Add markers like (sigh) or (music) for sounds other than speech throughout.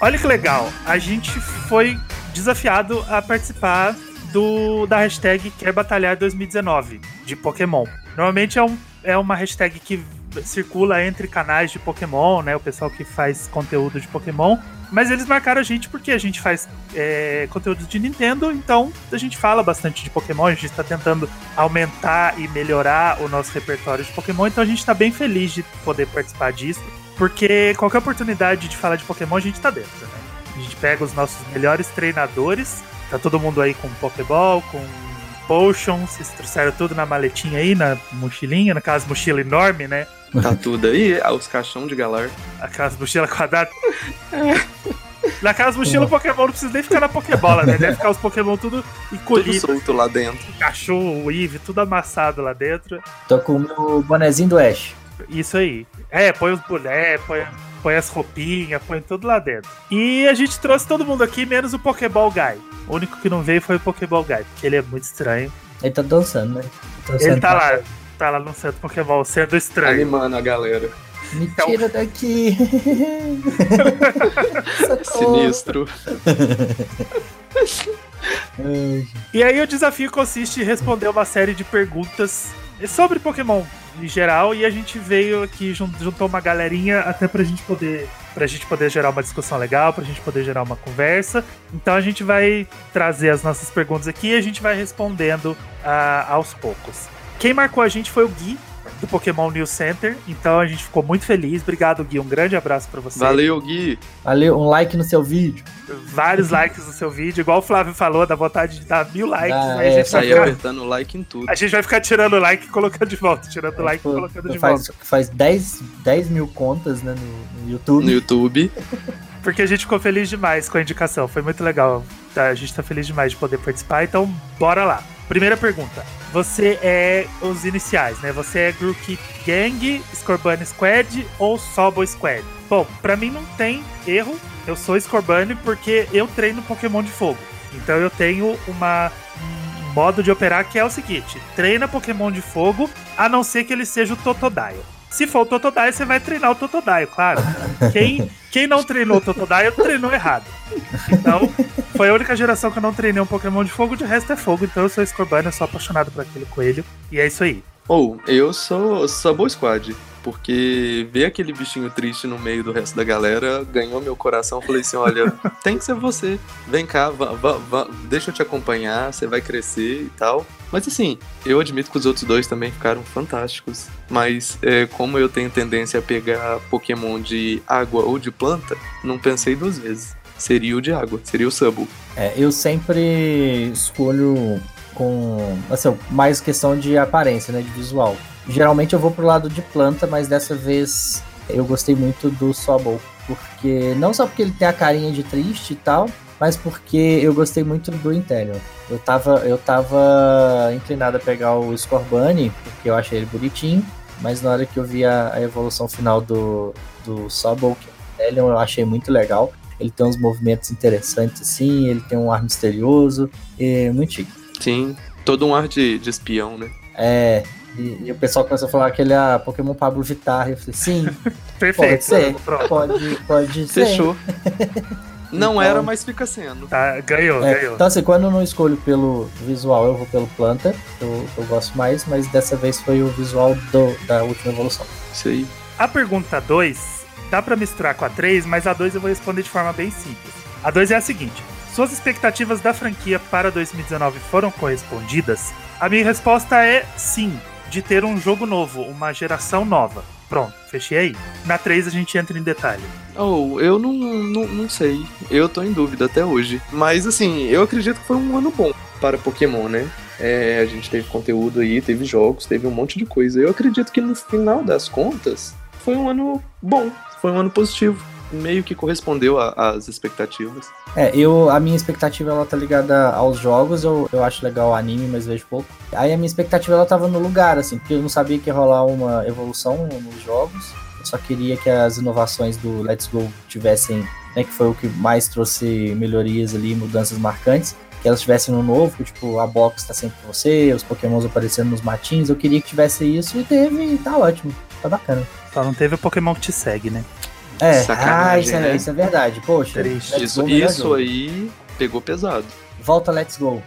olha que legal. A gente foi desafiado a participar do, da hashtag Quer Batalhar 2019 de Pokémon. Normalmente é, um, é uma hashtag que circula entre canais de Pokémon, né? O pessoal que faz conteúdo de Pokémon. Mas eles marcaram a gente porque a gente faz é, conteúdo de Nintendo, então a gente fala bastante de Pokémon, a gente está tentando aumentar e melhorar o nosso repertório de Pokémon, então a gente está bem feliz de poder participar disso, porque qualquer oportunidade de falar de Pokémon a gente está dentro, né? A gente pega os nossos melhores treinadores, tá todo mundo aí com Pokéball, com potions, eles trouxeram tudo na maletinha aí, na mochilinha, naquelas mochila enorme, né? Tá tudo aí, os caixão de galar. Aquelas mochilas quadradas. Naquelas mochilas Pokémon não precisa nem ficar na Pokébola, né? Deve ficar os Pokémon tudo encolhido. Tudo solto lá dentro. Cachorro, o Eevee, tudo amassado lá dentro. Tô com o meu bonezinho do Ash. Isso aí. É, põe os bonés, põe, põe as roupinhas, põe tudo lá dentro. E a gente trouxe todo mundo aqui, menos o Pokéball Guy. O único que não veio foi o Pokéball Guy, porque ele é muito estranho. Ele tá dançando, né? Dançando Ele tá lá, tá lá no centro Pokémon, sendo estranho. Animando a galera. Me Então- tira daqui. (laughs) Sinistro. E aí o desafio consiste em responder uma série de perguntas sobre Pokémon em geral e a gente veio aqui jun- juntou uma galerinha até pra gente poder pra gente poder gerar uma discussão legal, pra gente poder gerar uma conversa. Então a gente vai trazer as nossas perguntas aqui e a gente vai respondendo ah, aos poucos. Quem marcou a gente foi o Gui do Pokémon News Center, então a gente ficou muito feliz. Obrigado, Gui. Um grande abraço pra você. Valeu, Gui. Valeu, um like no seu vídeo. Vários likes no seu vídeo, igual o Flávio falou, dá vontade de dar mil likes. Ah, aí a é, gente vai Saí ficar apertando like em tudo. A gente vai ficar tirando like e colocando de volta, tirando like e Pô, colocando de faz, volta. faz 10, 10 mil contas né, no, no YouTube. No YouTube. (laughs) Porque a gente ficou feliz demais com a indicação. Foi muito legal. Tá, a gente tá feliz demais de poder participar, então bora lá. Primeira pergunta. Você é os iniciais, né? Você é Grookey Gang, Scorbunny Squad ou Sobo Squad? Bom, pra mim não tem erro. Eu sou Scorbunny porque eu treino Pokémon de fogo. Então eu tenho uma um modo de operar que é o seguinte: treina Pokémon de fogo, a não ser que ele seja o Totodile. Se for o Totodile, você vai treinar o Totodile, claro. Quem, quem não treinou o Totodile, treinou errado. Então, foi a única geração que eu não treinei um Pokémon de fogo, de resto é fogo. Então eu sou Scorbunny, eu sou apaixonado por aquele coelho. E é isso aí. Ou, eu sou Sabo Squad. Porque ver aquele bichinho triste no meio do resto da galera ganhou meu coração. Falei assim: olha, (laughs) tem que ser você. Vem cá, deixa eu te acompanhar, você vai crescer e tal. Mas assim, eu admito que os outros dois também ficaram fantásticos. Mas é, como eu tenho tendência a pegar Pokémon de água ou de planta, não pensei duas vezes. Seria o de água, seria o Sabo. É, eu sempre escolho com assim, mais questão de aparência, né, de visual. Geralmente eu vou pro lado de planta, mas dessa vez eu gostei muito do Sobol, porque não só porque ele tem a carinha de triste e tal, mas porque eu gostei muito do Interior. Eu tava, eu tava inclinado a pegar o Scorbunny, porque eu achei ele bonitinho, mas na hora que eu vi a, a evolução final do, do Sobol, que é o Interior, eu achei muito legal. Ele tem uns movimentos interessantes assim, ele tem um ar misterioso, é muito chique. Sim, todo um ar de, de espião, né? É, e, e o pessoal começou a falar que ele é Pokémon Pablo Vittar. Eu falei, sim, (laughs) Perfeito. pode ser, Pronto. pode, pode ser. Fechou. (laughs) Não Então- era, mas fica sendo. Tá, ganhou, É, ganhou. então, assim, quando eu não escolho pelo visual, eu vou pelo planta, eu, eu gosto mais, mas dessa vez foi o visual do, da última evolução. Isso aí. A pergunta 2 dá pra misturar com a 3, mas a 2 eu vou responder de forma bem simples. A 2 é a seguinte: Suas expectativas da franquia para 2019 foram correspondidas? A minha resposta é sim, de ter um jogo novo, uma geração nova. Pronto, fechei aí. Na 3 a gente entra em detalhe. Oh, eu não, não, não sei. Eu tô em dúvida até hoje. Mas assim, eu acredito que foi um ano bom para Pokémon, né? É, a gente teve conteúdo aí, teve jogos, teve um monte de coisa. Eu acredito que no final das contas foi um ano bom, foi um ano positivo. Meio que correspondeu às expectativas. É, eu, a minha expectativa ela tá ligada aos jogos, eu, eu acho legal o anime, mas vejo pouco. Aí a minha expectativa ela tava no lugar, assim, porque eu não sabia que ia rolar uma evolução nos jogos. Eu só queria que as inovações do Let's Go tivessem, né, que foi o que mais trouxe melhorias ali, mudanças marcantes, que elas tivessem no novo, tipo, a box tá sempre com você, os pokémons aparecendo nos matinhos, eu queria que tivesse isso e teve, e tá ótimo, tá bacana. Só não teve o Pokémon que te segue, né? É, ah, Sacanagem, isso, é, né? isso é verdade. Poxa, Triste. Isso, Go, isso aí pegou pesado. Volta Let's Go.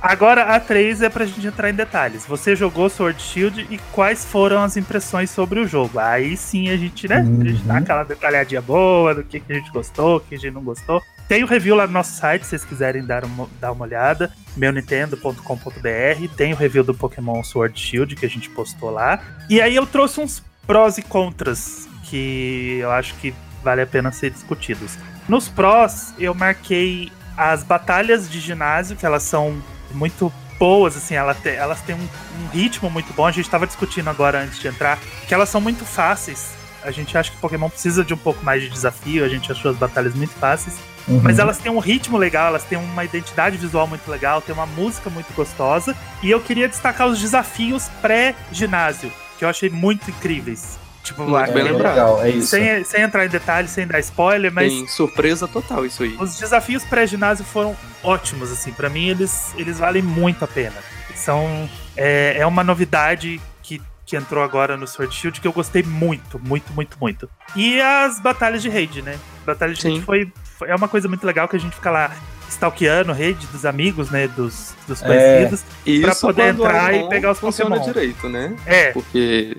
Agora a 3 é pra gente entrar em detalhes. Você jogou Sword Shield e quais foram as impressões sobre o jogo? Aí sim a gente, né? A gente dá Uhum. aquela detalhadinha boa do que, que a gente gostou, o que a gente não gostou. Tem o review lá no nosso site, se vocês quiserem dar uma, dar uma olhada. meunintendo.com.br. Tem o review do Pokémon Sword Shield que a gente postou lá. E aí eu trouxe uns prós e contras que eu acho que vale a pena ser discutidos. Nos prós, eu marquei as batalhas de ginásio, que elas são muito boas, assim, ela te- elas têm um, um ritmo muito bom. A gente estava discutindo agora antes de entrar que elas são muito fáceis. A gente acha que Pokémon precisa de um pouco mais de desafio, a gente achou as batalhas muito fáceis. Uhum. Mas elas têm um ritmo legal, elas têm uma identidade visual muito legal, tem uma música muito gostosa. E eu queria destacar os desafios pré-ginásio, que eu achei muito incríveis. Tipo, Muito acho bem lembrado. legal, é isso. sem, sem entrar em detalhes, sem dar spoiler, mas Tem surpresa total isso aí. os desafios pré-ginásio foram ótimos, assim. Pra mim, eles, eles valem muito a pena. São. É, é uma novidade que, que entrou agora no Sword Shield que eu gostei muito, muito, muito, muito. E as batalhas de raid, né? Batalha de Sim. raid foi, foi- É uma coisa muito legal que a gente fica lá stalkeando raid dos amigos, né? Dos, dos É. conhecidos. E Pra poder entrar e pegar os funciona Pokémon. direito, né? É, Porque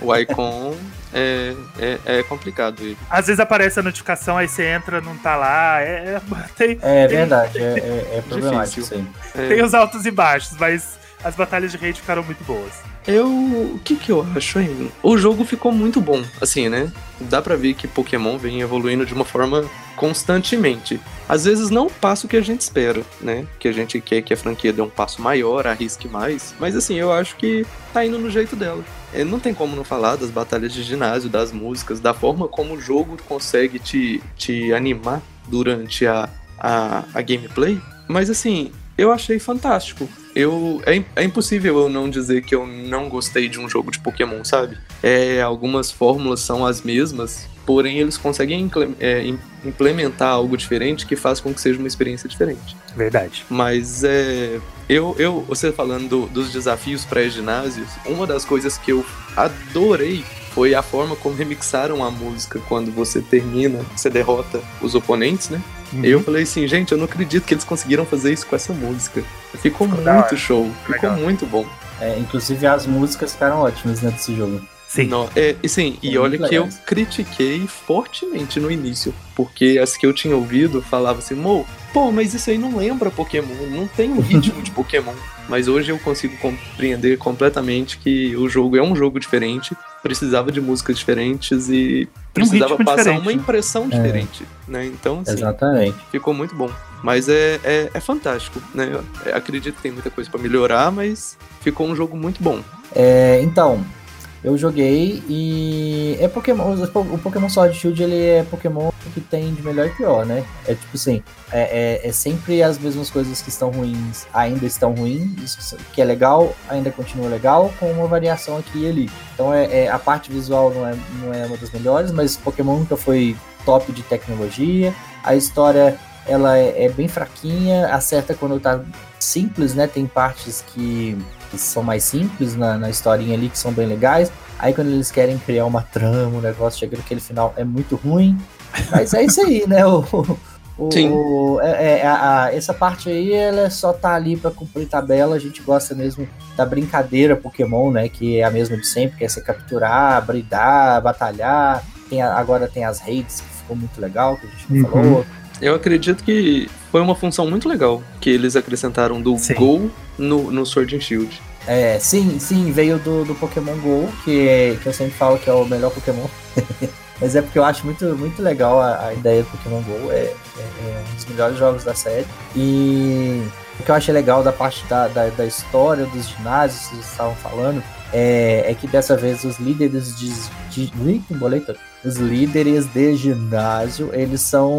o Icon é, é, é complicado ele. às vezes aparece a notificação, aí você entra, não tá lá. É, é- (laughs) tem, É verdade, é, é, é problemático isso aí. É. tem os altos e baixos, mas as batalhas de raid ficaram muito boas. Eu. O que que eu acho, hein? O jogo ficou muito bom, assim, né? Dá pra ver que Pokémon vem evoluindo de uma forma constantemente. Às vezes não passa o que a gente espera, né? Que a gente quer que a franquia dê um passo maior, arrisque mais. Mas assim, eu acho que tá indo no jeito dela. É, Não tem como não falar das batalhas de ginásio, das músicas, da forma como o jogo consegue te, te animar durante a, a, a gameplay. Mas assim, eu achei fantástico. Eu, é, é impossível eu não dizer que eu não gostei de um jogo de Pokémon, sabe? É, algumas fórmulas são as mesmas, porém eles conseguem é, im- implementar algo diferente que faz com que seja uma experiência diferente. Verdade. Mas é. Eu, eu você falando do- dos desafios pré-ginásios, uma das coisas que eu adorei foi a forma como remixaram a música quando você termina, você derrota os oponentes, né? Uhum. Eu falei assim, gente, eu não acredito que eles conseguiram fazer isso com essa música. Ficou, Ficou muito show, ficou Legal. muito bom. É, inclusive as músicas ficaram ótimas né, desse jogo. Sim. Não, é, e sim, e São olha que eu critiquei fortemente no início, porque as que eu tinha ouvido falavam assim, Mo, pô, mas isso aí não lembra Pokémon, não tem um ritmo de Pokémon. (laughs) Mas hoje eu consigo compreender completamente que o jogo é um jogo diferente, precisava de músicas diferentes e precisava ritmo passar diferente, uma impressão diferente, né? Então, assim, Exatamente. ficou muito bom. Mas é, é, é fantástico, né? Eu acredito que tem muita coisa pra melhorar, mas ficou um jogo muito bom. É, então, eu joguei e é Pokémon. O Pokémon Sword Shield ele é Pokémon que tem de melhor e pior, né? É tipo assim, é, é- é sempre as mesmas coisas que estão ruins ainda estão ruins, que é legal ainda continua legal, com uma variação aqui e ali. Então é, é- a parte visual não é, não é uma das melhores, mas Pokémon nunca foi top de tecnologia. A história ela é, é bem fraquinha, acerta quando tá simples, né? Tem partes que, que são mais simples na, na historinha ali, que são bem legais. Aí quando eles querem criar uma trama, o negócio chega naquele final é muito ruim. Mas é isso aí, né? (laughs) O, o- Sim. o- é- é- a- a- essa parte aí, ela só tá ali pra cumprir tabela. A gente gosta mesmo da brincadeira Pokémon, né? Que é a mesma de sempre, que é você capturar, bridar, batalhar. Tem a- agora tem as raids, que ficou muito legal, que a gente não Uhum. falou. Eu acredito que foi uma função muito legal que eles acrescentaram do Sim. Go no, no Sword and Shield. É, sim, sim, veio do, do Pokémon GO, que, é- que eu sempre falo que é o melhor Pokémon. (laughs) Mas é porque eu acho muito, muito legal a, a ideia do Pokémon GO, é, é- é um dos melhores jogos da série. E o que eu achei legal da parte da, da, da história dos ginásios que vocês estavam falando é, é que dessa vez os líderes de. de boleta. os líderes de ginásio, eles são.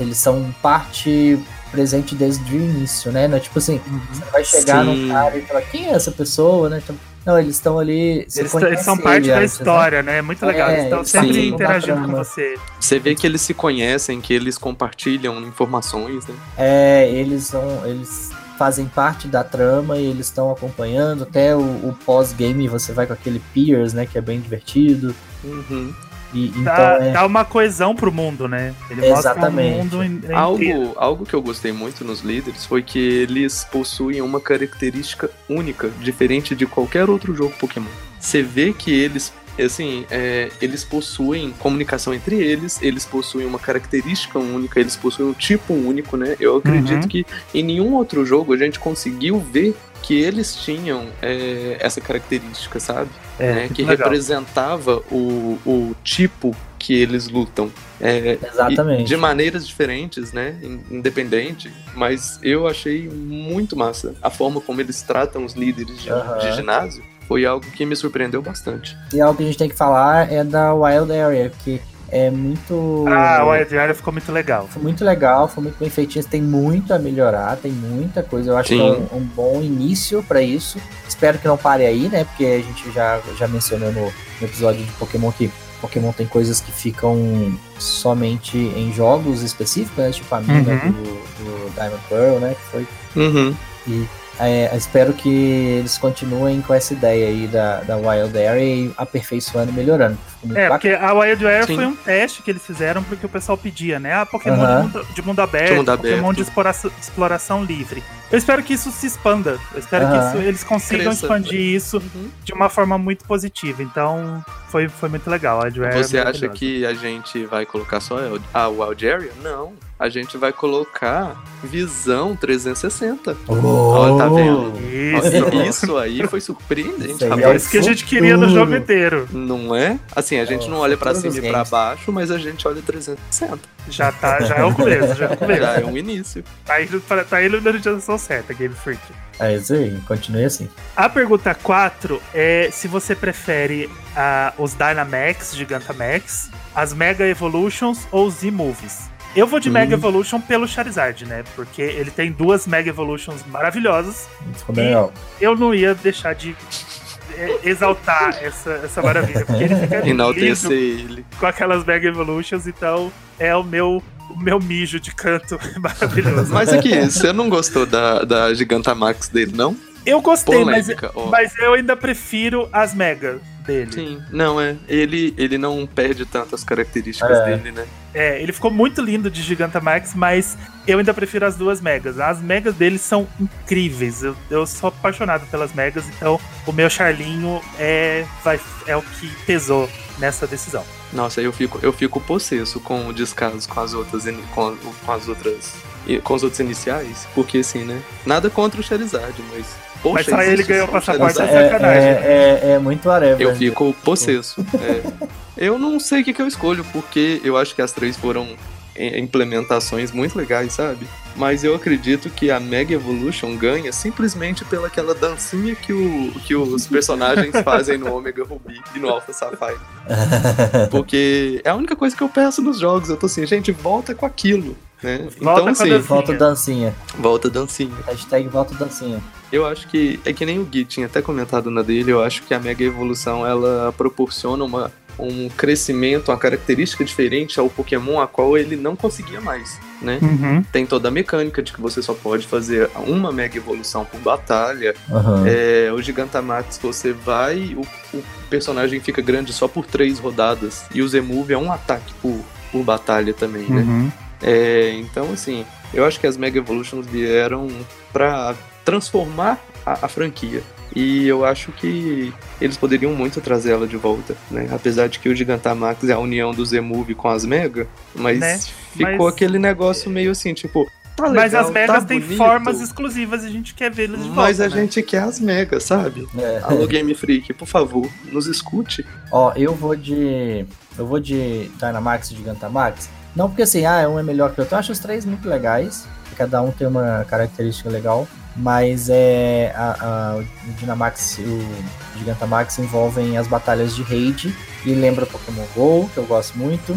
Eles são parte presente desde o início, né? Não é tipo assim, você vai chegar Sim. num cara e falar, quem é essa pessoa, né? Então, não, eles estão ali. Eles, eles são parte da antes, né? história, né? É muito legal. É, eles estão sempre da interagindo com você. Você vê que eles se conhecem, que eles compartilham informações, né? É, eles são. Eles fazem parte da trama e eles estão acompanhando. Até o, o pós-game você vai com aquele Piers, né? Que é bem divertido. Uhum. E, então Dá, é... dá uma coesão pro mundo, né? Ele Exatamente. mostra um mundo inteiro. Algo, algo que eu gostei muito nos líderes foi que eles possuem uma característica única, diferente de qualquer outro jogo Pokémon. Você vê que eles, assim, é, eles possuem comunicação entre eles, eles possuem uma característica única, eles possuem um tipo único, né? Eu acredito Uhum. que em nenhum outro jogo a gente conseguiu ver que eles tinham é, essa característica, sabe? É, né? Que legal. representava o, o tipo que eles lutam. É, Exatamente. de maneiras diferentes, né? in- Independente. Mas eu achei muito massa. A forma como eles tratam os líderes de, Aham. de ginásio foi algo que me surpreendeu bastante. E algo que a gente tem que falar é da Wild Area, que é muito. Ah, o Wild Area ficou muito legal. Foi muito legal, foi muito bem feitinho. Tem muito a melhorar, tem muita coisa. Eu acho Sim. que é um, um bom início pra isso. Espero que não pare aí, né? Porque a gente já, já mencionou no, no episódio de Pokémon que Pokémon tem coisas que ficam somente em jogos específicos, né? Tipo a mina Uhum. do, do Diamond Pearl, né? Que foi. Uhum. E é, espero que eles continuem com essa ideia aí da, da Wild Area e aperfeiçoando e melhorando. É, bacana. porque a Wild Area Sim. foi um teste que eles fizeram porque o pessoal pedia, né? Ah, Pokémon de, mundo, de mundo aberto, De mundo Pokémon aberto. de exploração, exploração livre. Eu espero que isso se expanda. Eu espero que isso- eles consigam Cresça. expandir isso Uhum. de uma forma muito positiva. Então, foi, foi muito legal. A Wild Area Você é acha que a gente vai colocar só a Wild Area? Não. A gente vai colocar visão 360. Ó, tá vendo? Isso. Isso aí foi surpreendente, Isso aí É rapaz. isso que a gente queria no jogo inteiro. Não é? Assim, a gente É, não olha pra futuro cima e pra games. baixo, mas a gente olha 360. Já, tá, já é o começo, já é o (laughs) começo. Já é um início. Tá indo, tá indo na direção certa, Game Freak. É isso aí, continue assim. A pergunta 4 é se você prefere ah, os Dynamax, Gigantamax, as Mega Evolutions ou os Z-Movies. Eu vou de Hum. Mega Evolution pelo Charizard, né? Porque ele tem duas Mega Evolutions maravilhosas. Legal. Eu não ia deixar de é, exaltar essa, essa maravilha. Porque ele fica Enaltecer ele. com aquelas Mega Evolutions, então é o meu, o meu mijo de canto (laughs) maravilhoso. Mas aqui, você não gostou da, da Gigantamax dele, não? Eu gostei, mas, Polêmica, ó. mas eu ainda prefiro as Mega dele. Sim, não é. Ele, ele não perde tanto as características É. dele, né? É, ele ficou muito lindo de Gigantamax, mas eu ainda prefiro as duas megas. As megas dele são incríveis. Eu, eu sou apaixonado pelas megas, então o meu Charlinho é, vai, é o que pesou nessa decisão. Nossa, eu fico, eu fico possesso com o descaso com as outras com, com as outras com os outros iniciais, porque assim, né? Nada contra o Charizard, mas poxa, Mas só ele existe ganhou passaporte é É, sacanagem. é, é, é muito whatever. Eu fico possesso. é. Eu não sei o que, que eu escolho, porque eu acho que as três foram é, implementações muito legais, sabe? Mas eu acredito que a Mega Evolution ganha simplesmente pelaquela dancinha que, o, que os personagens (laughs) fazem no Omega Ruby e no Alpha Sapphire. Porque é a única coisa que eu peço nos jogos. Eu tô assim, gente, volta com aquilo. Né? Volta então, com a assim. Volta dancinha. volta dancinha. Hashtag volta dancinha. Eu acho que é que nem o Gui tinha até comentado na dele, eu acho que a Mega Evolução ela proporciona uma, um crescimento, uma característica diferente ao Pokémon a qual ele não conseguia mais, né? Uhum. Tem toda a mecânica de que você só pode fazer uma Mega Evolução por batalha. Aham. É, o Gigantamax você vai, o, o personagem fica grande só por três rodadas. E o Z-Move é um ataque por, por batalha também, né? Uhum. É, então, assim, eu acho que as Mega Evolutions vieram pra transformar a, a franquia. E eu acho que eles poderiam muito trazer ela de volta, né? Apesar de que o Gigantamax é a união do Z-Move com as Mega, mas Né? ficou Mas- aquele negócio meio assim, tipo, tá legal, Mas as megas tá têm formas exclusivas e a gente quer vê-las de volta. Mas a né? gente quer as megas, sabe? É. Alô Game Freak, por favor, nos escute. Ó, eu vou de. Eu vou de Dynamax e Gigantamax. Não porque assim, ah, um é melhor que o outro. Eu acho os três muito legais. Cada um tem uma característica legal. Mas é. A, a, o Dynamax e o Gigantamax envolvem as batalhas de raid. E lembra Pokémon GO, que eu gosto muito.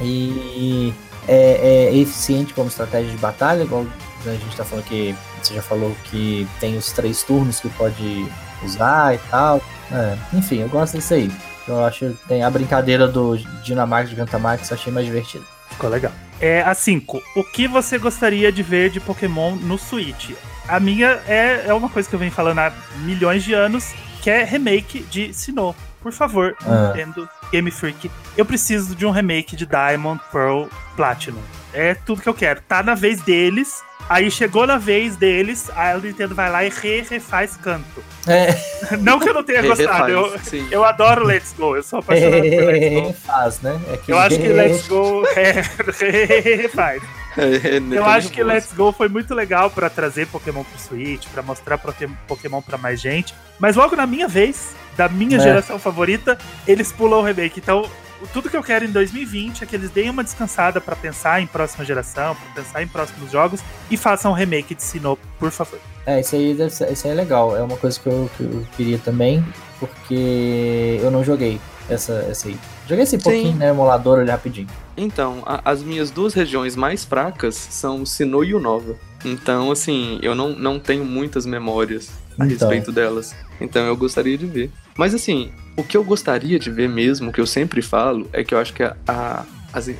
E é, é eficiente como estratégia de batalha, igual a gente tá falando que. Você já falou que tem os três turnos que pode usar e tal. É, enfim, eu gosto disso aí. Eu acho que tem a brincadeira do Dynamax e Gigantamax, achei mais divertido. Ficou legal. É a 5. O que você gostaria de ver de Pokémon no Switch? A minha é, é uma coisa que eu venho falando há milhões de anos, que é remake de Sinnoh. Por favor, Ah. Nintendo, Game Freak, eu preciso de um remake de Diamond Pearl Platinum. É tudo que eu quero. Tá na vez deles. Aí chegou na vez deles, a Nintendo vai lá e re refaz canto. É. (laughs) Não que eu não tenha (laughs) gostado, eu, refaz, eu adoro Let's Go, eu sou apaixonado por Let's Go. (laughs) Faz, né? É Eu acho que Let's Go é, re- refaz. É, é, Eu tá acho que. Let's Go foi muito legal pra trazer Pokémon pro Switch, pra mostrar Poké- Pokémon pra mais gente. Mas logo na minha vez, da minha É. geração favorita, eles pulam o remake. Então, tudo que eu quero em 2020 é que eles deem uma descansada pra pensar em próxima geração, pra pensar em próximos jogos e façam um remake de Sinnoh, por favor. É, isso aí, ser, isso aí é legal. É uma coisa que eu, que eu queria também, porque eu não joguei essa, essa aí. Joguei esse pouquinho, né? Emulador ali rapidinho. Então, a- as minhas duas regiões mais fracas são o Sinnoh e o Nova. Então, assim, eu não, não tenho muitas memórias a Então. respeito delas. Então eu gostaria de ver. Mas assim, o que eu gostaria de ver mesmo, que eu sempre falo, é que eu acho que a, a- as-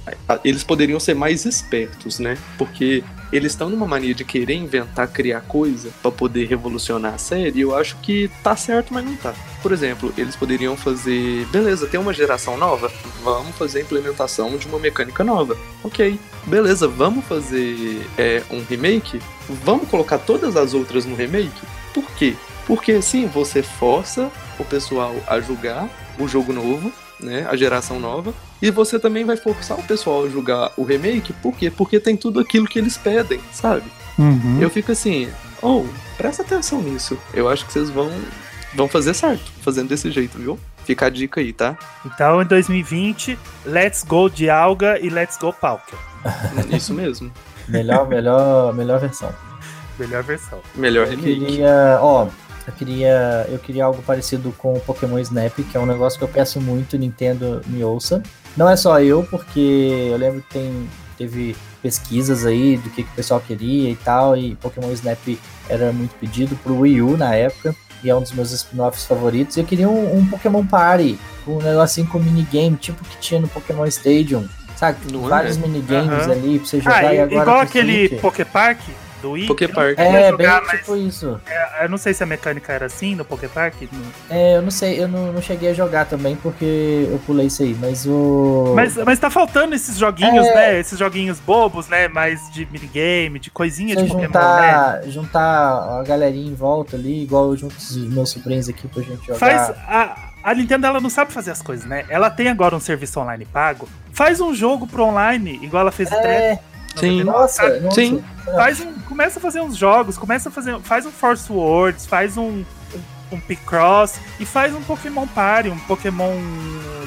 eles poderiam ser mais espertos, né? Porque eles estão numa mania de querer inventar, criar coisa pra poder revolucionar a série. E eu acho que tá certo, mas não tá. Por exemplo, eles poderiam fazer, beleza, tem uma geração nova, vamos fazer a implementação de uma mecânica nova. Ok, beleza, vamos fazer é, um remake? Vamos colocar todas as outras no remake? Por quê? Porque assim você força o pessoal a jogar o jogo novo, né, a geração nova, e você também vai forçar o pessoal a jogar o remake, por quê? Porque tem tudo aquilo que eles pedem, sabe? Eu fico assim, oh, presta atenção nisso. Eu acho que vocês vão vão fazer certo, fazendo desse jeito, viu? Fica a dica aí, tá? Então, em 2020, Let's Go de Alga e Let's Go Palkia. (laughs) Isso mesmo. Melhor, melhor, melhor versão. Melhor versão. Melhor Eu remake. queria, ó, eu queria, eu queria algo parecido com o Pokémon Snap, que é um negócio que eu peço muito, Nintendo me ouça. Não é só eu, porque eu lembro que tem, teve pesquisas aí do que, que o pessoal queria e tal, e Pokémon Snap era muito pedido pro Wii U na época, e é um dos meus spin-offs favoritos. E eu queria um, um Pokémon Party, um negocinho com minigame, tipo que tinha no Pokémon Stadium. Sabe? Não é? Vários minigames Aham. ali pra você jogar Ah, e e- agora. igual aquele Switch. Poképark do Wii. Poké Park. É, jogar, bem mas tipo isso. é, eu não sei se a mecânica era assim no Poképark. não- É, eu não sei, eu não, não cheguei a jogar também porque eu pulei isso aí, mas o. Mas, mas tá faltando esses joguinhos, É. né? Esses joguinhos bobos, né? Mais de minigame, de coisinha eu de Pokémon, né? juntar, juntar a galerinha em volta ali, igual eu junto os meus sobrinhos aqui pra gente jogar. Faz. A, a Nintendo ela não sabe fazer as coisas, né? Ela tem agora um serviço online pago. Faz um jogo pro online, igual ela fez o É, Sim. nossa, nossa. Sim. Faz um, começa a fazer uns jogos, começa a fazer, faz um Force Words, faz um, um, um Picross e faz um Pokémon Party, um Pokémon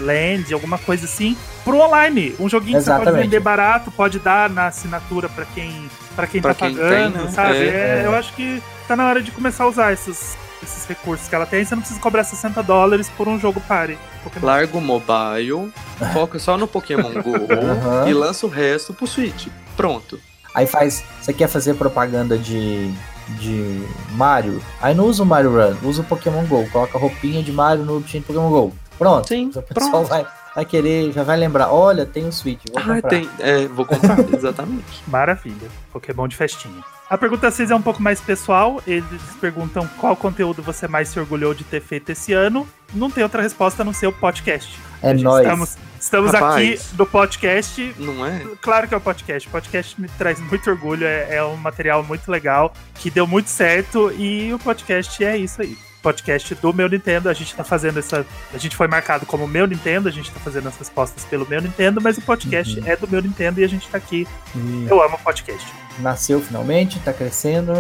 Land, alguma coisa assim, pro online. Um joguinho que você pode Exatamente. vender barato, pode dar na assinatura pra quem, pra quem Pra tá quem pagando, tem, né? sabe? É, É, é. Eu acho que tá na hora de começar a usar esses, esses recursos que ela tem. Você não precisa cobrar 60 dólares por um jogo. Pokémon. Larga o mobile, (laughs) foca só no Pokémon GO (laughs) Aham. e lança o resto pro Switch. Pronto. Aí faz. Você quer fazer propaganda de. de Mario? Aí não usa o Mario Run, usa o Pokémon GO. Coloca a roupinha de Mario no time Pokémon GO. Pronto. Sim, O pessoal pronto. vai, vai querer, já vai lembrar. Olha, tem o Switch. Vou Ah, comprar. tem. É, vou comprar, (laughs) exatamente. Maravilha. Pokémon de festinha. A pergunta 6 é um pouco mais pessoal. Eles perguntam qual conteúdo você mais se orgulhou de ter feito esse ano. Não tem outra resposta a não ser o podcast. É nóis. Estamos, estamos Rapaz. aqui no podcast. Não é? Claro que é o podcast. O podcast me traz muito orgulho. É, é um material muito legal, que deu muito certo. E o podcast é isso aí. Podcast do meu Nintendo. A gente tá fazendo essa. A gente foi marcado como meu Nintendo, a gente tá fazendo as respostas pelo meu Nintendo, mas o podcast Uhum. é do meu Nintendo e a gente tá aqui. E Eu amo podcast. nasceu finalmente, tá crescendo.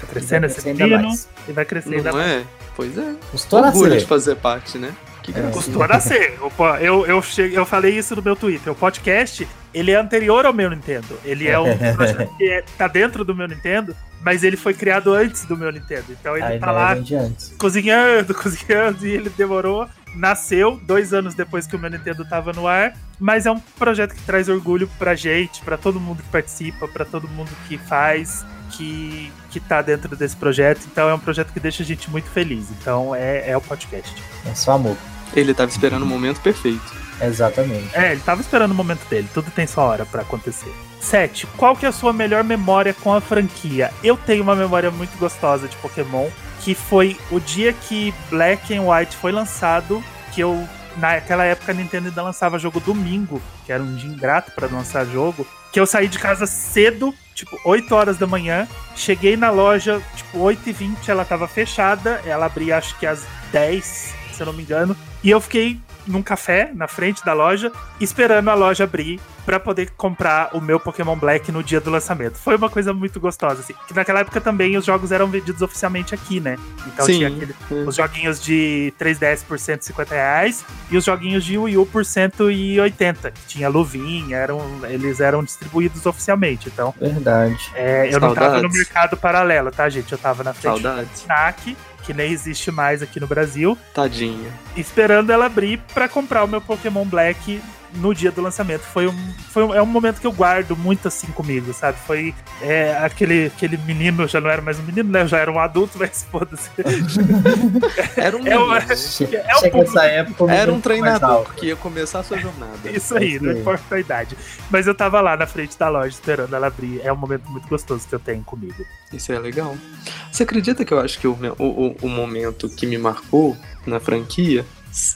Tá crescendo vai esse mais. e vai crescer ainda Não mais. é? Pois é. Custou Orgulho nascer. de fazer parte, né? Que É. Custou a nascer. Po- Eu, eu, cheguei, eu falei isso no meu Twitter. O podcast, ele é anterior ao meu Nintendo. Ele é um (laughs) projeto que é- tá dentro do meu Nintendo, mas ele foi criado antes do meu Nintendo. Então ele Aí tá lá cozinhando, (laughs) cozinhando, e ele demorou. Nasceu dois anos depois que o meu Nintendo tava no ar, mas é um projeto que traz orgulho pra gente, pra todo mundo que participa, pra todo mundo que faz, que, que tá dentro desse projeto. Então é um projeto que deixa a gente muito feliz. Então é, é o podcast. É só amor. Ele tava esperando o momento perfeito. Exatamente. É, ele tava esperando o momento dele, tudo tem sua hora pra acontecer. 7. Qual que é a sua melhor memória com a franquia? Eu tenho uma memória muito gostosa de Pokémon, que foi o dia que Black and White foi lançado, que eu naquela época a Nintendo ainda lançava jogo domingo, que era um dia ingrato pra lançar jogo, que eu saí de casa cedo, tipo 8 horas da manhã, cheguei na loja, tipo 8 e 20 ela tava fechada, ela abria acho que às 10, se eu não me engano, e eu fiquei num café na frente da loja, esperando a loja abrir pra poder comprar o meu Pokémon Black no dia do lançamento. Foi uma coisa muito gostosa, assim. Que naquela época também os jogos eram vendidos oficialmente aqui, né? Então Sim. tinha aquele- os joguinhos de 3DS por 150 reais e os joguinhos de Wii U por 180. que Tinha luvinha, eram, eles eram distribuídos oficialmente. Então, Verdade. é, eu não tava no Saudades. mercado paralelo, tá, gente? Eu tava na frente do Saudades. Que nem existe mais aqui no Brasil Tadinha. esperando ela abrir pra comprar o meu Pokémon Black no dia do lançamento. Foi um, foi um, é um momento que eu guardo muito assim comigo, sabe? Foi é, aquele, aquele menino, eu já não era mais um menino, né? Eu já era um adulto, (laughs) mas foda-se. Era um É uma- menino. Che- É um Chega pouco- essa época. Era um treinador que ia começar a sua jornada. Isso aí, não importa a idade. Mas eu tava lá na frente da loja esperando ela abrir. É um momento muito gostoso que eu tenho comigo. Isso é legal. Você acredita que eu acho que o, meu- o, o, o momento que me marcou na franquia,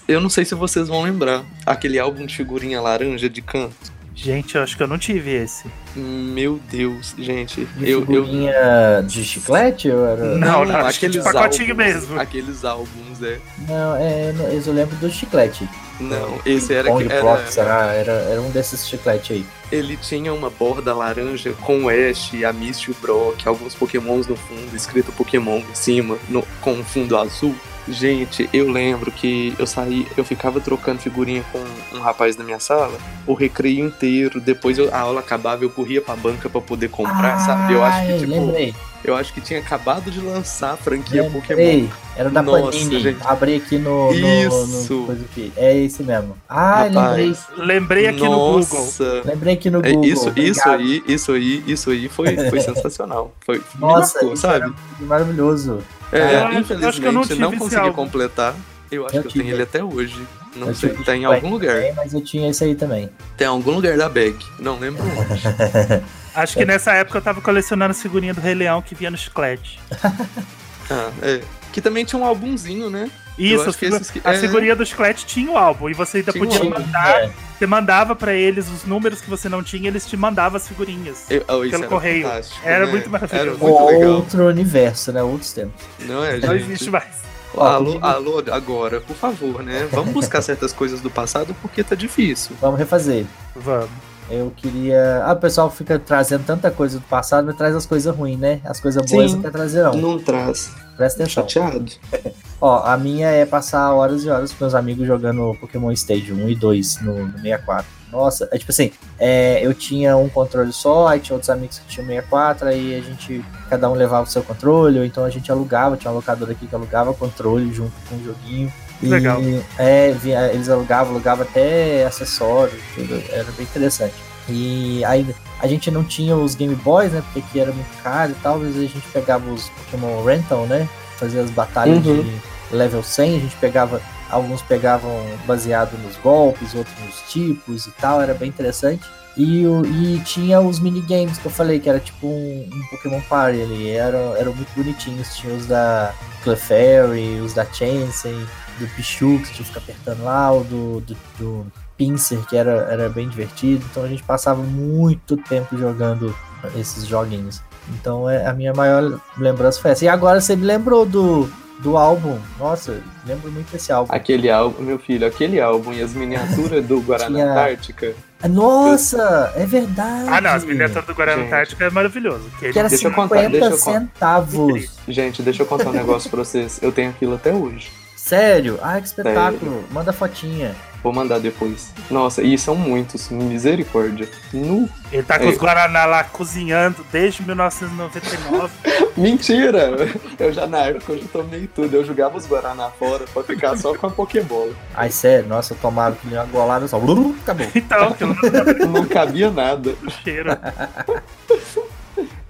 eu não sei se vocês vão lembrar, aquele álbum de figurinha laranja de canto. Gente, eu acho que eu não tive esse. Meu Deus, gente. De Eu, eu, figurinha de chiclete? Ou era... Não, não, acho que de pacotinho álbuns, mesmo. Aqueles álbuns, é. Não, é, não, eu lembro do chiclete. Não, esse era Pong que era, Prox, era, era, era um desses chiclete aí. ele tinha uma borda laranja com o Ash, a Misty e o Brock, alguns pokémons no fundo, escrito Pokémon em cima, no, com um fundo azul. Gente, eu lembro que eu saí, eu ficava trocando figurinha com um rapaz da minha sala, o recreio inteiro, depois eu- a aula acabava, eu corria pra banca pra poder comprar, sabe? Eu acho que, Ah, tipo, lembrei. eu acho que tinha acabado de lançar a franquia Pokémon. Lembrei. Era da Nossa, Panini. gente. Abri aqui no, no, Isso. no coisa aqui. É esse mesmo. Ah, Rapaz. lembrei. Lembrei aqui no Google. Nossa. Lembrei aqui no É, Google. Isso, isso Obrigado. aí, isso aí, isso aí foi, foi (laughs) sensacional. Foi, Nossa, marcou, isso sabe? era maravilhoso. É, Eu infelizmente que eu não não, consegui álbum. completar. Eu acho Eu que eu tive. tenho ele até hoje. Não Eu sei, tive tá em algum lugar. também, mas eu tinha esse aí também. Tem em algum lugar da bag. Não lembro onde. (laughs) Acho que nessa época eu tava colecionando as figurinhas do Rei Leão que vinha no chiclete. (laughs) ah, é. Que também tinha um álbumzinho, né? Isso, acho que a é. figurinha do chiclete tinha o álbum e você ainda Tinha podia álbum. mandar. É, Você mandava pra eles os números que você não tinha, eles te mandavam as figurinhas. Eu, oh, Pelo era correio. Era né? muito maravilhoso. Era muito legal. Outro universo, né? Outros tempos. Não é, Não gente? existe mais. Alô, alô, agora, por favor, né? Vamos buscar certas coisas do passado porque tá difícil. Vamos refazer. Vamos. Eu queria. Ah, o pessoal fica trazendo tanta coisa do passado, mas traz as coisas ruins, né? As coisas boas Sim. não quer trazer, não. Não traz. Presta atenção. Chateado. (laughs) Ó, a minha é passar horas e horas com meus amigos jogando Pokémon Stadium 1 e 2 no, no 64. Nossa, é tipo assim, é, eu tinha um controle só, aí tinha outros amigos que tinham 64, aí a gente, cada um levava o seu controle, ou então a gente alugava, tinha um locador aqui que alugava controle junto com o joguinho. E, Legal. É, eles alugavam, alugavam até acessórios, tudo, era bem interessante. E aí a gente não tinha os Game Boys, né, porque aqui era muito caro e tal, mas a gente pegava os Pokémon Rental, né, fazia as batalhas Uhum. de level 100, a gente pegava, alguns pegavam baseado nos golpes, outros nos tipos e tal, era bem interessante. E, e tinha os minigames que eu falei, que era tipo um, um Pokémon Party ali, eram, eram muito bonitinhos, tinha os da Clefairy, os da Chansey, do Pichu, que tinha que ficar apertando lá, o do, do, do Pinsir, que era, era bem divertido, então a gente passava muito tempo jogando esses joguinhos. Então é, a minha maior lembrança foi essa. E agora você me lembrou do, do álbum. Nossa, lembro muito desse álbum. Aquele álbum, meu filho, aquele álbum e as miniaturas do (laughs) Guaraná Tinha- Antártica. Nossa, é verdade. Ah, não, as miniaturas do Guarana Gente. Antártica é maravilhoso. Que ele- Que era Deixa eu 50 contar, deixa eu centavos. Gente, deixa eu contar um negócio pra vocês. Eu tenho aquilo até hoje. Sério? Ai, que espetáculo. Manda fotinha. Vou mandar depois. Nossa, e são muitos. Misericórdia. Nu. Ele tá com É. os Guaraná lá cozinhando desde 1999. (laughs) Mentira! Eu já na época eu já tomei tudo. Eu jogava os Guaraná fora pra ficar só com a Pokébola. Ai, sério? Nossa, eu tomava que uma golada só. Blum, Acabou. (laughs) então, não tá Não cabia nada. no cheiro. (laughs)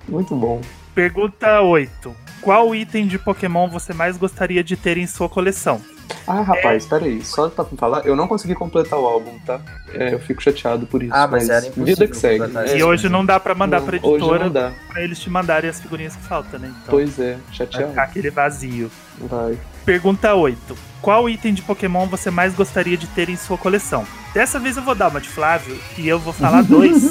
Muito bom. Pergunta 8. Qual item de Pokémon você mais gostaria de ter em sua coleção? Ah, rapaz, peraí. Só pra falar, eu não consegui completar o álbum, tá? É, eu fico chateado por isso. Ah, mas era impossível Vida que segue. É, E hoje não dá pra mandar não, pra Hoje editora não dá. pra eles te mandarem as figurinhas que faltam, né? Então Pois é, vai chateado. ficar aquele vazio. Vai. Pergunta 8. Qual item de Pokémon você mais gostaria de ter em sua coleção? Dessa vez eu vou dar uma de Flávio e eu vou falar (laughs) dois.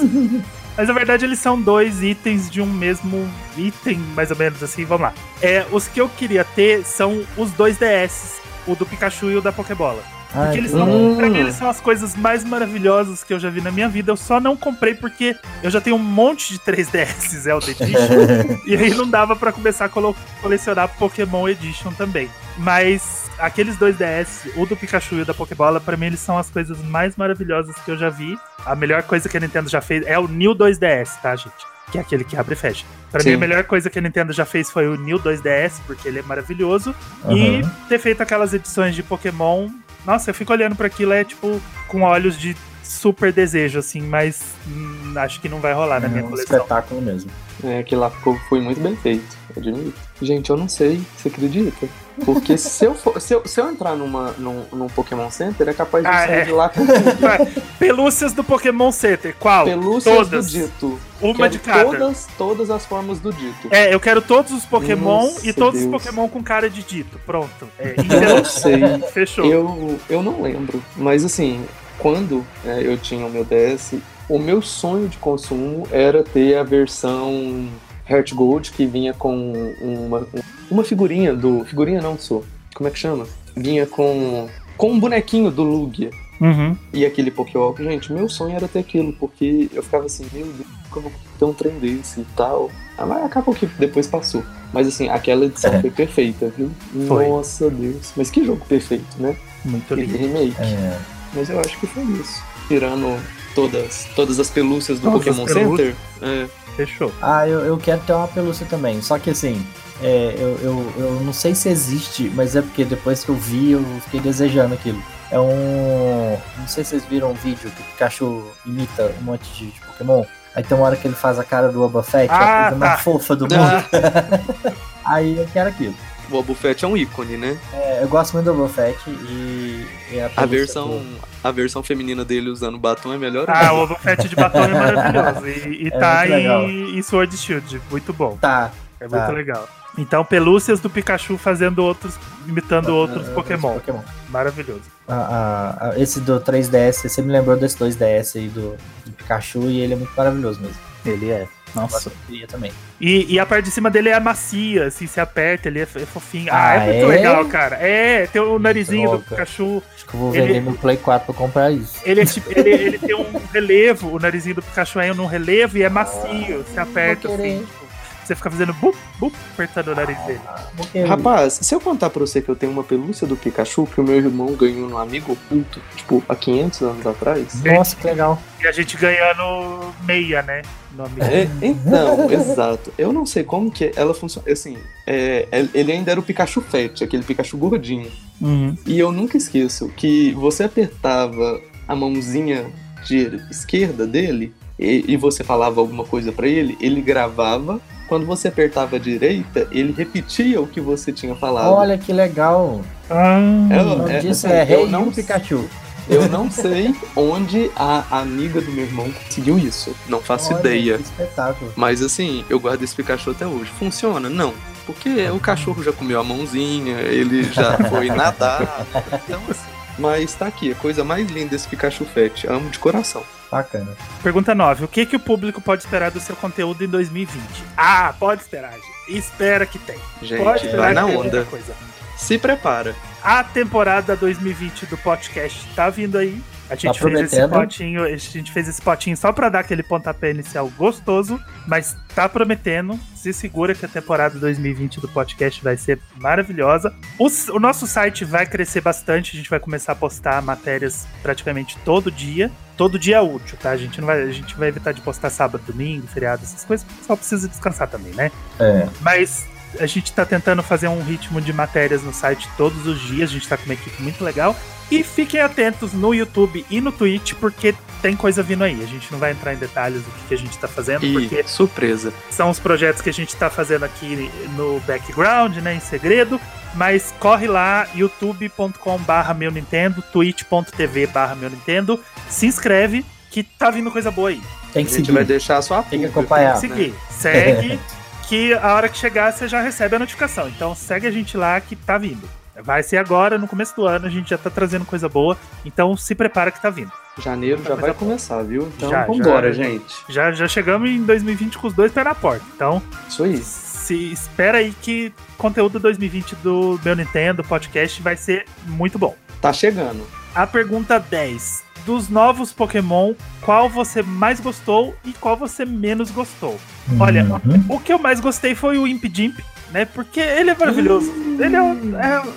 Mas na verdade eles são dois itens de um mesmo item, mais ou menos assim. Vamos lá. É, os que eu queria ter são os dois DS, o do Pikachu e o da Pokébola. Ah, Porque eles são, pra mim, eles são as coisas mais maravilhosas que eu já vi na minha vida. Eu só não comprei porque eu já tenho um monte de 3DS Zelda Edition. e aí não dava pra começar a colecionar Pokémon Edition também. Mas aqueles dois DS, o do Pikachu e o da Pokébola, pra mim eles são as coisas mais maravilhosas que eu já vi. A melhor coisa que a Nintendo já fez é o New 2DS, tá, gente? Que é aquele que abre e fecha. Pra Sim. mim, a melhor coisa que a Nintendo já fez foi o New 2DS, porque ele é maravilhoso. E Aham. ter feito aquelas edições de Pokémon. Nossa, eu fico olhando pra aquilo, é tipo, com olhos de super desejo, assim, mas hum, acho que não vai rolar na É minha um coleção. espetáculo mesmo. É, aquilo lá ficou, foi muito bem feito, admito. Gente, eu não sei, você acredita? Porque se eu, for, se eu, se eu entrar numa, num, num Pokémon Center, é capaz de Ah, sair é. de lá com (laughs) Pelúcias do Pokémon Center, qual? pelúcias Todas. do Dito. Uma Quero de cada. Todas, todas as formas do Dito. É, eu quero todos os Pokémon Nossa, e todos os Deus. Pokémon com cara de dito. Pronto. É, (laughs) Eu então, não sei. fechou. Eu, eu não lembro. Mas assim, quando é, eu tinha o meu DS, o meu sonho de consumo era ter a versão Heart Gold que vinha com uma, uma figurinha do. Figurinha não sou. Como é que chama? Vinha com. Com um bonequinho do Lugia. Uhum. E aquele Pokéwalk, gente, meu sonho era ter aquilo, porque eu ficava assim, meu Deus, como eu vou ter um trem desse e tal. Ah, mas acabou que depois passou. Mas assim, aquela edição É. foi perfeita, viu? Foi. Nossa Deus. Mas que jogo perfeito, né? Muito lindo. remake. É. Mas eu acho que foi isso. Tirando todas, todas as pelúcias do Todas as Pokémon pelúcias. Center. É. Fechou. Ah, eu, eu quero ter uma pelúcia também. Só que assim, é, eu, eu, eu não sei se existe, mas é porque depois que eu vi, eu fiquei desejando aquilo. É um. Não sei se vocês viram um vídeo que o Pikachu imita um monte de, de Pokémon. Aí tem uma hora que ele faz a cara do Boba Fett, Ah, a coisa mais tá. fofa do mundo. (laughs) Aí eu quero aquilo. O Boba Fett é um ícone, né? É, eu gosto muito do Boba Fett e, e a, A versão, do- a versão feminina dele usando batom é melhor. Ah, o Obofete de batom é maravilhoso. E, (laughs) e É tá em, em Sword Shield. Muito bom. Tá. É Tá. muito legal. Então, pelúcias do Pikachu fazendo outros. imitando outros Ah, Pokémon. Pokémon. Maravilhoso. Ah, ah, ah, esse do 3DS, você me lembrou desse 2DS aí do, do Pikachu e ele é muito maravilhoso mesmo. Ele é. Nossa. Eu também. E, e a parte de cima dele é macia, assim, se aperta, ele é, é fofinho. Ah, Ah, é muito é? legal, cara. É, tem o narizinho do louca. Pikachu. Acho que eu vou Ele- vender meu Play 4 pra comprar isso. Ele, é tipo, ele, ele tem um relevo, o narizinho do Pikachu é num relevo e é macio. Se aperta, assim. Você fica fazendo bup, bup, apertando o nariz dele. Querer. Rapaz, se eu contar pra você que eu tenho uma pelúcia do Pikachu que o meu irmão ganhou num amigo oculto, tipo, há 500 anos atrás. Nossa, que legal. E a gente ganhando meia, né? Nome. É, então, (laughs) exato. Eu não sei como que ela funciona. Assim, é, ele ainda era o Pikachu Fett, aquele Pikachu gordinho. Uhum. E eu nunca esqueço que você apertava a mãozinha de esquerda dele e, e você falava alguma coisa pra ele, ele gravava. Quando você apertava a direita, ele repetia o que você tinha falado. Olha que legal. Ah, É, O nome é, disso é eu Rei não- Pikachu. Eu não sei onde a amiga do meu irmão conseguiu isso. Não faço Olha, ideia. Que espetáculo. Mas assim, eu guardo esse Pikachu até hoje. Funciona? Não. Porque o cachorro já comeu a mãozinha, ele já foi (laughs) nadar. Então assim. Mas tá aqui, a coisa mais linda desse Pikachu Fett. Amo de coração. Bacana. Pergunta 9. O que, que o público pode esperar do seu conteúdo em 2020? Ah, pode esperar, gente. Espera que tem. Gente, pode esperar vai que na onda. coisa. Se prepara. A temporada 2020 do podcast tá vindo aí. A gente, fez esse potinho, a gente fez esse potinho só pra dar aquele pontapé inicial gostoso, mas tá prometendo. Se segura que a temporada 2020 do podcast vai ser maravilhosa. O, o nosso site vai crescer bastante, a gente vai começar a postar matérias praticamente todo dia. Todo dia útil, tá? A gente não vai, a gente vai evitar de postar sábado, domingo, feriado, essas coisas, porque o pessoal precisa descansar também, né? É. Mas A gente tá tentando fazer um ritmo de matérias no site todos os dias. A gente tá com uma equipe muito legal. E fiquem atentos no YouTube e no Twitch, porque tem coisa vindo aí. A gente não vai entrar em detalhes do que, que a gente tá fazendo, E porque surpresa. são os projetos que a gente tá fazendo aqui no background, né, em segredo. Mas corre lá, youtube.com barra meu Nintendo, twitch.tv barra meu Nintendo, se inscreve que tá vindo coisa boa aí. Tem A que gente seguir. vai deixar a sua Tem que acompanhar. né? Seguir, segue, (laughs) que a hora que chegar você já recebe a notificação. Então segue a gente lá que tá vindo. Vai ser agora, no começo do ano, a gente já tá trazendo coisa boa, então se prepara que tá vindo. Janeiro já vai boa. começar, viu? Então Já, vambora, já. gente. Já, já chegamos em 2020 com os dois pés na porta. Então, Isso aí. se espera aí que conteúdo 2020 do meu Nintendo podcast vai ser muito bom. Tá chegando. A pergunta 10. Dos novos Pokémon, qual você mais gostou e qual você menos gostou? Olha, Uhum. O que eu mais gostei foi o Imp Jimp, né? Porque ele é maravilhoso. Ele é um, é um-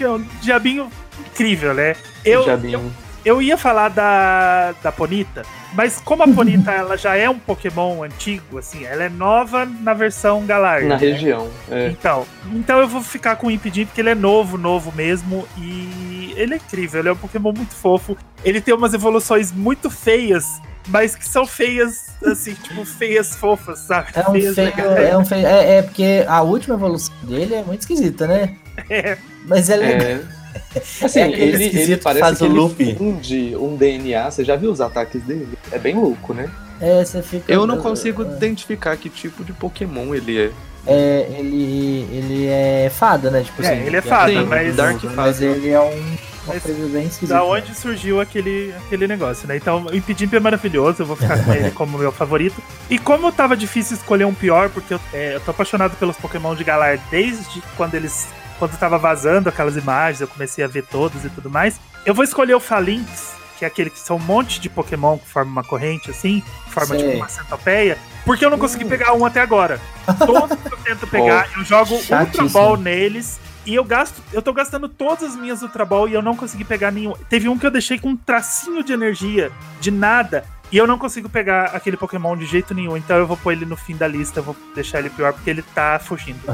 é um diabinho incrível, né? Eu, eu, eu ia falar da, da Ponita, mas como a (laughs) Ponita ela já é um Pokémon antigo, assim, ela é nova na versão Galar. Na né? região. É. Então, então eu vou ficar com o Impedir porque ele é novo, novo mesmo e ele é incrível, ele é um Pokémon muito fofo. Ele tem umas evoluções muito feias, mas que são feias, assim, tipo, feias fofas, sabe? É um Feias feio, é um feio. É, é porque a última evolução dele é muito esquisita, né? (laughs) É. Mas é legal. É. (laughs) Assim, É ele, ele parece faz que o ele loop. funde um DNA. Você já viu os ataques dele? É bem louco, né? É, você fica. Eu não consigo identificar que tipo de Pokémon ele é. É, ele, ele é fada, né? Tipo É, assim, ele é fada, um mas- Dark mas ele é um, uma Mas coisa bem esquisita. Da onde surgiu aquele, aquele negócio, né? Então, o Impedimp é maravilhoso, eu vou ficar com ele como meu favorito. E como tava difícil escolher um pior, porque eu, é, eu tô apaixonado pelos Pokémon de Galar desde quando eles. Quando tava vazando aquelas imagens, eu comecei a ver todos e tudo mais. Eu vou escolher o Falinx, que é aquele que são um monte de Pokémon que forma uma corrente assim, que forma Sei. tipo uma centopeia, porque eu não consegui pegar um até agora. Todos que eu tento pegar, eu jogo Ultra. Ball neles. E eu gasto, eu tô gastando todas as minhas Ultra Ball e eu não consegui pegar nenhum. Teve um que eu deixei com um tracinho de energia, de nada. E eu não consigo pegar aquele Pokémon de jeito nenhum. Então eu vou pôr ele no fim da lista, eu vou deixar ele pior porque ele tá fugindo. (laughs)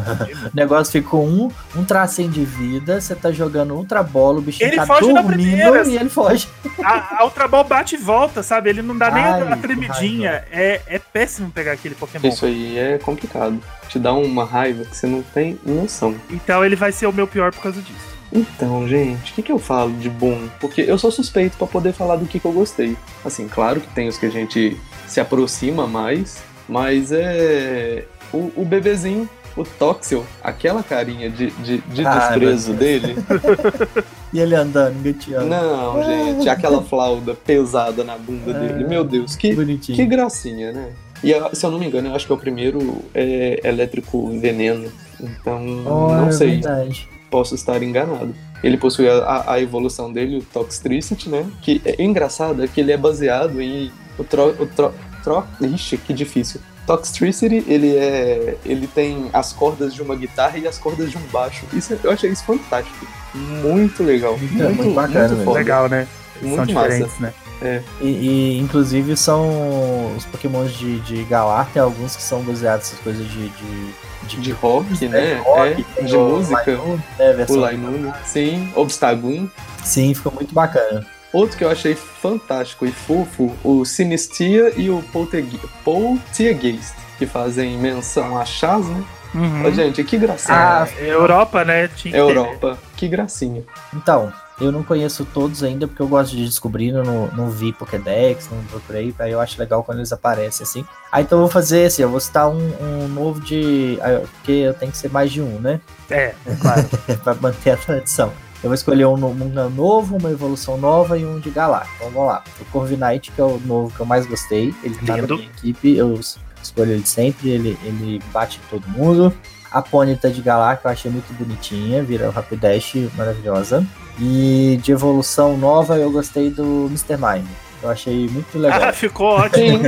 O negócio ficou um, um tracinho de vida, você tá jogando ultra bola, o bichinho Ele tá foge na dormindo primeira. e ele foge. a, a Ultra Ball bate e volta, sabe? Ele não dá nem Ai, a que tremidinha. É, é péssimo pegar aquele Pokémon. Isso aí é complicado. Te dá uma raiva que você não tem noção. Então ele vai ser o meu pior por causa disso. Então, gente, o que, que eu falo de bom? Porque eu sou suspeito pra poder falar do que, que eu gostei. Assim, claro que tem os que a gente se aproxima mais, mas é. O, o bebezinho, o Toxel, aquela carinha de, de, de Ah, desprezo dele. (laughs) E ele andando, engateando. Não, gente, aquela flauda pesada na bunda dele. Meu Deus, que, Bonitinho. que gracinha, né? E eu- se eu não me engano, eu acho que é o primeiro é, elétrico veneno. Então, Oh, não é sei. verdade. Posso estar enganado. Ele possui a, a- evolução dele, o Toxtricity, né? Que é engraçado é que ele é baseado em o tro, o tro, tro, ixi, que difícil. Toxtricity, ele é ele tem as cordas de uma guitarra e as cordas de um baixo. Isso eu achei isso fantástico. Muito legal. Muito- Muito, muito bacana muito. Legal, né? São Muito massa. diferentes, né? E, e, inclusive são os pokémons de, de Galar, tem alguns que são baseados nessas coisas de. de, De rock, né? rock, é, de o música. Né, O versão- Lainune, sim. Obstagoon. Sim, ficou muito bacana. Outro que eu achei fantástico e fofo, o Sinistia e o Polterge- Poltergeist, que fazem menção a chás, né? Uhum. Gente, que gracinha. Ah, É, Europa, né? Tinha ter, né? Europa, que gracinha. Então, eu não conheço todos ainda, porque eu gosto de descobrir, não, não vi Pokédex, não procurei, aí eu acho legal quando eles aparecem assim. Aí então eu vou fazer assim, eu vou citar um, um novo de. ah, Porque eu tenho que ser mais de um, né? É, claro. (laughs) pra manter a tradição. Eu vou escolher um, um novo, uma evolução nova e um de Galar. Então vamos lá. O Corviknight, que é o novo que eu mais gostei. Ele tá na minha equipe, eu es- escolho ele sempre, ele, ele bate todo mundo. A Ponyta de Galar, que eu achei muito bonitinha, vira o Rapidash maravilhosa. E de evolução nova, eu gostei do Mr. Mime. Eu achei muito legal. Ah, ficou (laughs) ótimo.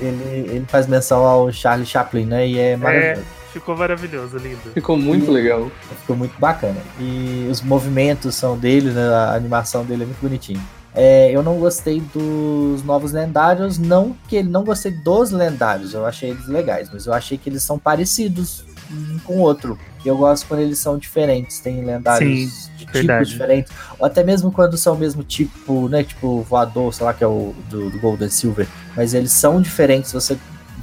ele, ele faz menção ao Charlie Chaplin, né? E é maravilhoso. Ficou maravilhoso, lindo. Ficou muito legal. Ficou muito bacana. E os movimentos são dele, né? A animação dele é muito bonitinho. É, eu não gostei dos novos lendários, não que ele não gostei dos lendários, eu achei eles legais, mas eu achei que eles são parecidos um com o outro. E eu gosto quando eles são diferentes, tem lendários Sim, de verdade. tipos diferentes. Ou até mesmo quando são o mesmo tipo, né? Tipo voador, sei lá, que é o do, do Gold and Silver. Mas eles são diferentes, você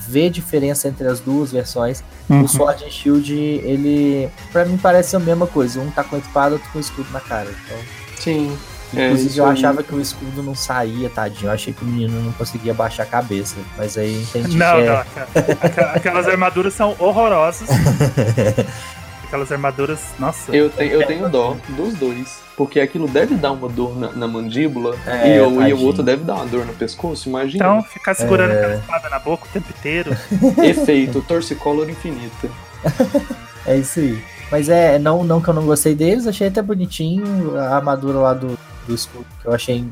vê diferença entre as duas versões. Uhum. O Sword and Shield, ele. Pra mim parece a mesma coisa. Um tá com a espada, outro com o escudo na cara. Então. Sim. É, Inclusive, eu aí. achava que o escudo não saía, tadinho. Eu achei que o menino não conseguia baixar a cabeça. Mas aí entendi Não, que não. é. aqua- aqua- Aquelas armaduras são horrorosas. (laughs) Aquelas armaduras. Nossa. Eu tenho, eu tenho dó dos dois. Porque aquilo deve dar uma dor na, na mandíbula É, e, o, e o outro deve dar uma dor no pescoço, imagina. Então, ficar segurando É. aquela espada na boca o tempo inteiro. (laughs) Efeito torcicolor infinito. É isso aí. Mas é, não, não que eu não gostei deles, achei até bonitinho a armadura lá do, do escudo, que eu achei.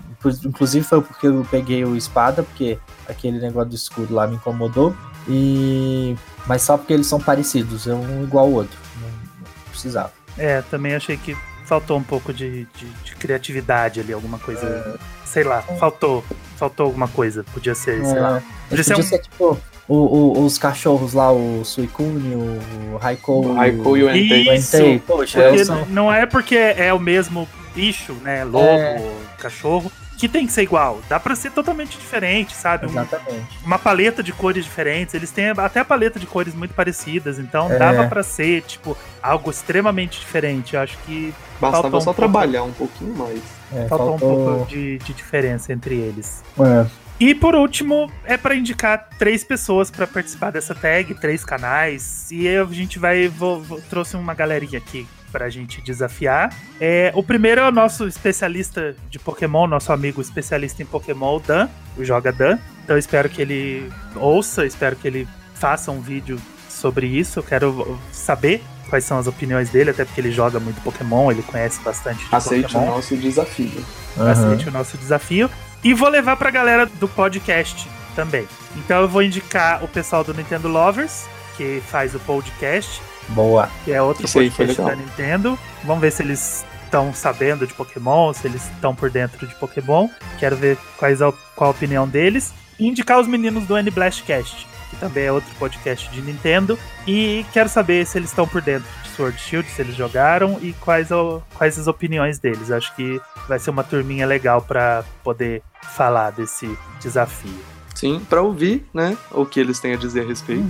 Inclusive foi porque eu peguei o espada, porque aquele negócio do escudo lá me incomodou. E. Mas só porque eles são parecidos, é um igual ao outro. Não, não precisava. É, também achei que faltou um pouco de, de, de criatividade ali, alguma coisa. Sei lá, faltou. Faltou alguma coisa. Podia ser, sei É, lá. mas Podia ser podia um- ser tipo o, o- os cachorros lá, o Suicune, o Raikou. O Raikou e o Entei. o Isso, Entei. Poxa, são- não é porque é o mesmo bicho, né? Lobo, É. cachorro, que tem que ser igual. Dá pra ser totalmente diferente, sabe? Um- Exatamente. uma paleta de cores diferentes. Eles têm até a paleta de cores muito parecidas. Então É. dava pra ser, tipo, algo extremamente diferente. Eu acho que Bastava Faltou um só pouco. trabalhar um pouquinho mais. É, faltou, um faltou- pouco de, de diferença entre eles. É. E por último, é pra indicar três pessoas pra participar dessa tag, três canais. E a gente vai. Vou, vou- trouxe uma galerinha aqui pra gente desafiar. É, o primeiro é o nosso especialista de Pokémon, nosso amigo especialista em Pokémon, o Dan, o Joga Dan. Então eu espero que ele ouça, espero que ele faça um vídeo sobre isso. Eu quero saber quais são as opiniões dele, até porque ele joga muito Pokémon, ele conhece bastante de Aceite Pokémon o nosso desafio. Aham. aceite o nosso desafio. E vou levar pra galera do podcast também. Então eu vou indicar o pessoal do Nintendo Lovers, que faz o podcast, Boa. que é outro Isso aí foi podcast da legal. Nintendo. Vamos ver se eles estão sabendo de Pokémon, se eles estão por dentro de Pokémon. Quero ver quais a, qual a opinião deles. E indicar os meninos do N-Blastcast, que também é outro podcast de Nintendo. E quero saber se eles estão por dentro de Sword Shield, se eles jogaram e quais, o- quais as opiniões deles. Acho que vai ser uma turminha legal pra poder falar desse desafio. Sim, pra ouvir, né, o que eles têm a dizer a respeito.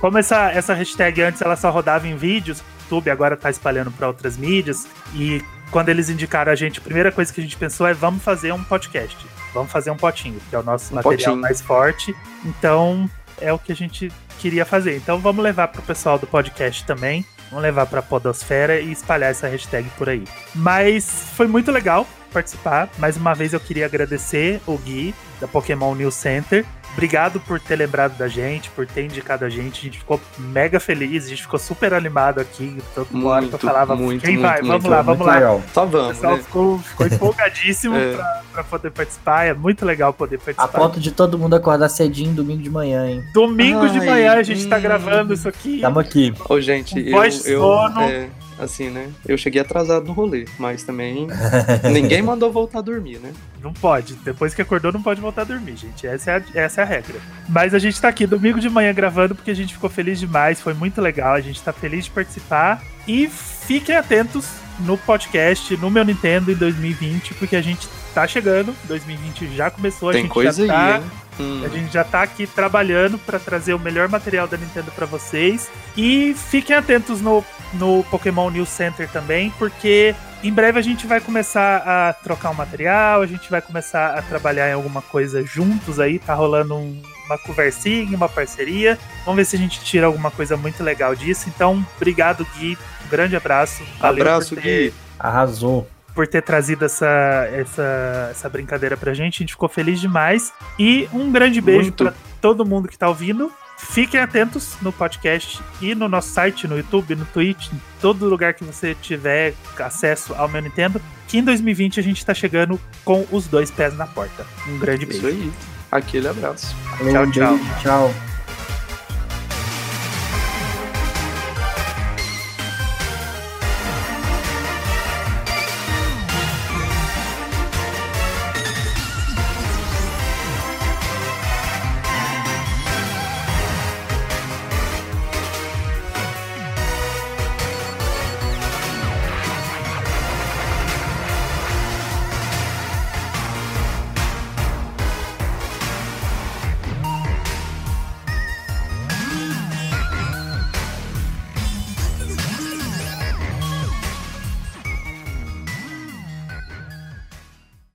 Como essa, essa hashtag antes ela só rodava em vídeos, o YouTube agora tá espalhando para outras mídias. E quando eles indicaram a gente, a primeira coisa que a gente pensou é vamos fazer um podcast. Vamos fazer um potinho, que é o nosso Um material potinho. mais forte. Então é o que a gente queria fazer. Então vamos levar pro pessoal do podcast também. Vamos levar pra Podosfera e espalhar essa hashtag por aí. Mas foi muito legal participar. Mais uma vez eu queria agradecer o Gui da Pokémon News Center. Obrigado por ter lembrado da gente, por ter indicado a gente. A gente ficou mega feliz, a gente ficou super animado aqui. Toda hora que eu Muito, falava, muito, quem muito, vai? Vamos muito, lá, Muito vamos lá. legal. Só O vamos, pessoal né? ficou, ficou empolgadíssimo (laughs) É. pra, pra poder participar. É muito legal poder A participar. ponto de todo mundo acordar cedinho domingo de manhã, hein? Domingo de Ai, manhã a gente tá hum. gravando isso aqui. Tamo aqui. Ô, gente, Um eu sono. é, (laughs) assim, né? Eu cheguei atrasado no rolê, mas também (laughs) ninguém mandou voltar a dormir, né? Não pode. Depois que acordou, não pode voltar a dormir, gente. Essa é a, essa é a regra. Mas a gente tá aqui domingo de manhã gravando porque a gente ficou feliz demais. Foi muito legal. A gente tá feliz de participar. E fiquem atentos no podcast, no meu Nintendo em 2020, porque a gente tá chegando. 2020 já começou. a Tem gente coisa já tá, aí, hein? Hum. A gente já tá aqui trabalhando pra trazer o melhor material da Nintendo pra vocês. E fiquem atentos no, no Pokémon News Center também, porque em breve a gente vai começar a trocar um material, a gente vai começar a trabalhar em alguma coisa juntos aí. Tá rolando um- uma conversinha, uma parceria. Vamos ver se a gente tira alguma coisa muito legal disso. Então, obrigado, Gui. Um grande abraço. Valeu Abraço, ter, Gui. Arrasou. Por ter trazido essa, essa, essa brincadeira pra gente. A gente ficou feliz demais. E um grande beijo Muito. pra todo mundo que tá ouvindo. Fiquem atentos no podcast e no nosso site, no YouTube, no Twitch, em todo lugar que você tiver acesso ao meu Nintendo. Que em 2020 a gente tá chegando com os dois pés na porta. Um grande Isso beijo. aí. Aquele abraço. Tchau, tchau. beijo, tchau.